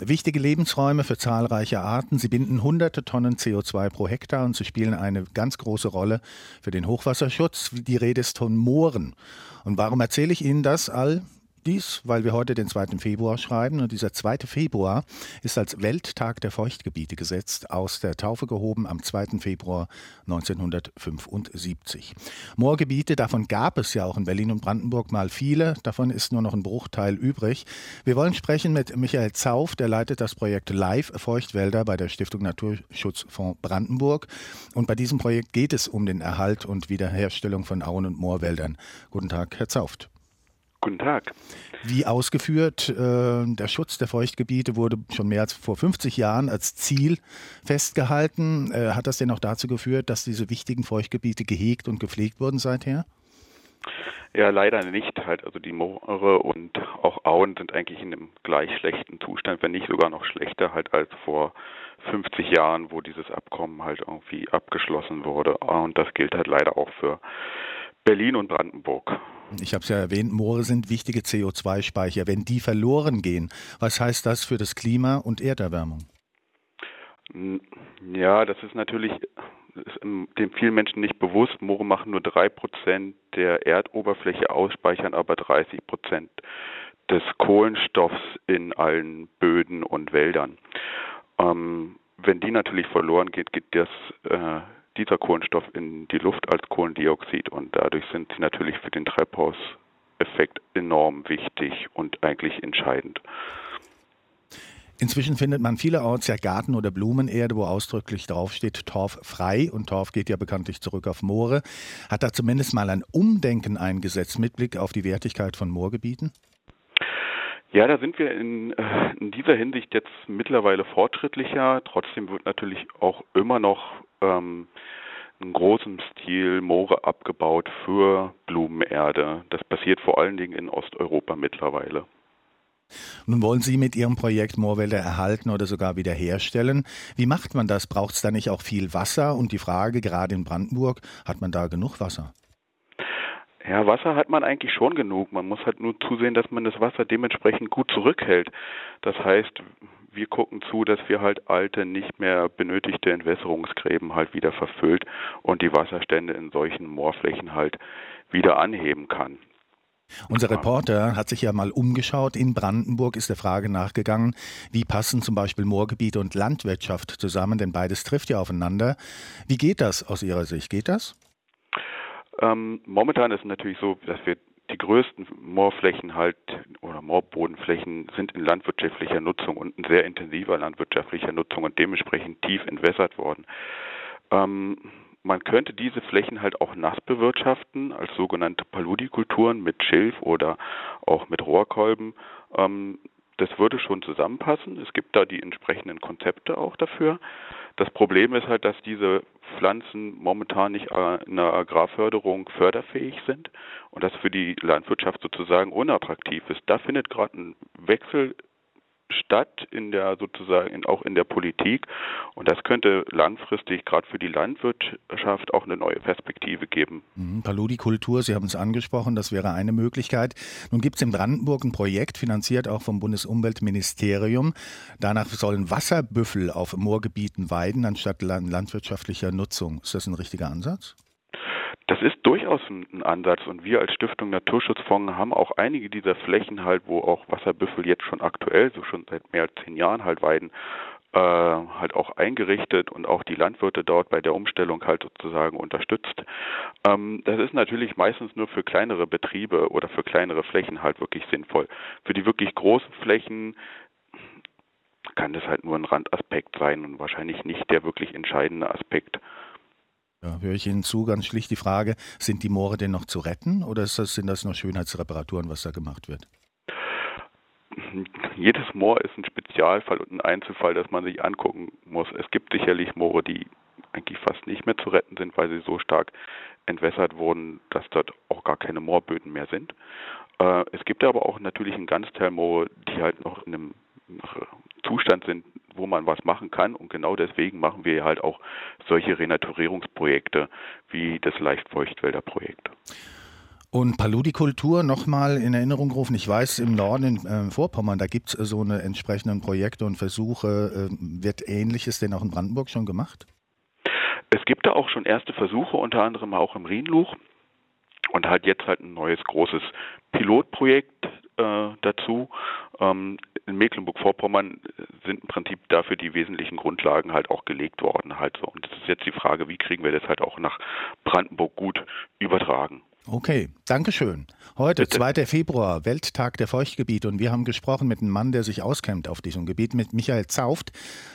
Wichtige Lebensräume für zahlreiche Arten. Sie binden hunderte Tonnen CO2 pro Hektar und sie spielen eine ganz große Rolle für den Hochwasserschutz. Die Rede ist von Mooren. Und warum erzähle ich Ihnen das all? Dies, weil wir heute den 2. Februar schreiben und dieser 2. Februar ist als Welttag der Feuchtgebiete gesetzt, aus der Taufe gehoben am 2. Februar 1975. Moorgebiete, davon gab es ja auch in Berlin und Brandenburg mal viele, davon ist nur noch ein Bruchteil übrig. Wir wollen sprechen mit Michael Zauf, der leitet das Projekt Live Feuchtwälder bei der Stiftung Naturschutzfonds Brandenburg und bei diesem Projekt geht es um den Erhalt und Wiederherstellung von Auen und Moorwäldern. Guten Tag, Herr Zauft. Guten Tag. Wie ausgeführt, äh, der Schutz der Feuchtgebiete wurde schon mehr als vor 50 Jahren als Ziel festgehalten. Äh, hat das denn auch dazu geführt, dass diese wichtigen Feuchtgebiete gehegt und gepflegt wurden seither? Ja, leider nicht. Halt, also die Moore und auch Auen sind eigentlich in einem gleich schlechten Zustand, wenn nicht sogar noch schlechter halt als vor 50 Jahren, wo dieses Abkommen halt irgendwie abgeschlossen wurde. Und das gilt halt leider auch für Berlin und Brandenburg. Ich habe es ja erwähnt, Moore sind wichtige CO2-Speicher. Wenn die verloren gehen, was heißt das für das Klima und Erderwärmung? Ja, das ist natürlich ist dem vielen Menschen nicht bewusst. Moore machen nur drei Prozent der Erdoberfläche aus, speichern aber 30 Prozent des Kohlenstoffs in allen Böden und Wäldern. Ähm, wenn die natürlich verloren geht, geht das äh, dieser Kohlenstoff in die Luft als Kohlendioxid und dadurch sind sie natürlich für den Treibhauseffekt enorm wichtig und eigentlich entscheidend. Inzwischen findet man vielerorts ja Garten- oder Blumenerde, wo ausdrücklich draufsteht Torf frei und Torf geht ja bekanntlich zurück auf Moore. Hat da zumindest mal ein Umdenken eingesetzt mit Blick auf die Wertigkeit von Moorgebieten? Ja, da sind wir in, äh, in dieser Hinsicht jetzt mittlerweile fortschrittlicher. Trotzdem wird natürlich auch immer noch ähm, in großem Stil Moore abgebaut für Blumenerde. Das passiert vor allen Dingen in Osteuropa mittlerweile. Nun wollen Sie mit Ihrem Projekt Moorwälder erhalten oder sogar wiederherstellen. Wie macht man das? Braucht es da nicht auch viel Wasser? Und die Frage, gerade in Brandenburg, hat man da genug Wasser? Ja, Wasser hat man eigentlich schon genug. Man muss halt nur zusehen, dass man das Wasser dementsprechend gut zurückhält. Das heißt, wir gucken zu, dass wir halt alte, nicht mehr benötigte Entwässerungsgräben halt wieder verfüllt und die Wasserstände in solchen Moorflächen halt wieder anheben kann. Unser Reporter hat sich ja mal umgeschaut. In Brandenburg ist der Frage nachgegangen, wie passen zum Beispiel Moorgebiete und Landwirtschaft zusammen, denn beides trifft ja aufeinander. Wie geht das aus Ihrer Sicht? Geht das? Ähm, momentan ist es natürlich so, dass wir die größten Moorflächen halt oder Moorbodenflächen sind in landwirtschaftlicher Nutzung und in sehr intensiver landwirtschaftlicher Nutzung und dementsprechend tief entwässert worden. Ähm, man könnte diese Flächen halt auch nass bewirtschaften als sogenannte Paludikulturen mit Schilf oder auch mit Rohrkolben. Ähm, das würde schon zusammenpassen. Es gibt da die entsprechenden Konzepte auch dafür. Das Problem ist halt, dass diese Pflanzen momentan nicht in der Agrarförderung förderfähig sind und das für die Landwirtschaft sozusagen unattraktiv ist. Da findet gerade ein Wechsel statt in der sozusagen in, auch in der Politik und das könnte langfristig gerade für die Landwirtschaft auch eine neue Perspektive geben. Mhm, Paludikultur, Sie haben es angesprochen, das wäre eine Möglichkeit. Nun gibt es in Brandenburg ein Projekt, finanziert auch vom Bundesumweltministerium. Danach sollen Wasserbüffel auf Moorgebieten weiden anstatt landwirtschaftlicher Nutzung. Ist das ein richtiger Ansatz? Das ist durchaus ein, Ansatz und wir als Stiftung Naturschutzfonds haben auch einige dieser Flächen halt, wo auch Wasserbüffel jetzt schon aktuell, so schon seit mehr als zehn Jahren halt weiden, äh, halt auch eingerichtet und auch die Landwirte dort bei der Umstellung halt sozusagen unterstützt. Ähm, das ist natürlich meistens nur für kleinere Betriebe oder für kleinere Flächen halt wirklich sinnvoll. Für die wirklich großen Flächen kann das halt nur ein Randaspekt sein und wahrscheinlich nicht der wirklich entscheidende Aspekt. Ja, höre ich Ihnen zu, ganz schlicht die Frage, sind die Moore denn noch zu retten oder das, sind das nur Schönheitsreparaturen, was da gemacht wird? Jedes Moor ist ein Spezialfall und ein Einzelfall, das man sich angucken muss. Es gibt sicherlich Moore, die eigentlich fast nicht mehr zu retten sind, weil sie so stark entwässert wurden, dass dort auch gar keine Moorböden mehr sind. Äh, es gibt aber auch natürlich einen Ganzteil Moore, die halt noch in einem Zustand sind, wo man was machen kann. Und genau deswegen machen wir halt auch solche Renaturierungsprojekte wie das Leichtfeuchtwälder-Projekt. Und Paludikultur nochmal in Erinnerung rufen. Ich weiß, im Norden in äh, Vorpommern, da gibt es so eine entsprechenden Projekte und Versuche. Äh, wird Ähnliches denn auch in Brandenburg schon gemacht? Es gibt da auch schon erste Versuche, unter anderem auch im Rienluch. Und halt jetzt halt ein neues großes Pilotprojekt äh, dazu. Ähm, in Mecklenburg-Vorpommern sind im Prinzip dafür die wesentlichen Grundlagen halt auch gelegt worden halt so. Und das ist jetzt die Frage, wie kriegen wir das halt auch nach Brandenburg gut übertragen. Okay, Dankeschön. Heute, Bitte. 2. Februar, Welttag der Feuchtgebiete und wir haben gesprochen mit einem Mann, der sich auskennt auf diesem Gebiet, mit Michael Zauft,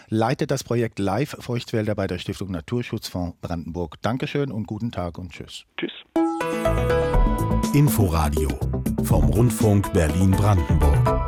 leitet das Projekt Live Feuchtwälder bei der Stiftung Naturschutzfonds Brandenburg. Dankeschön und guten Tag und tschüss. Tschüss. Inforadio vom Rundfunk Berlin-Brandenburg.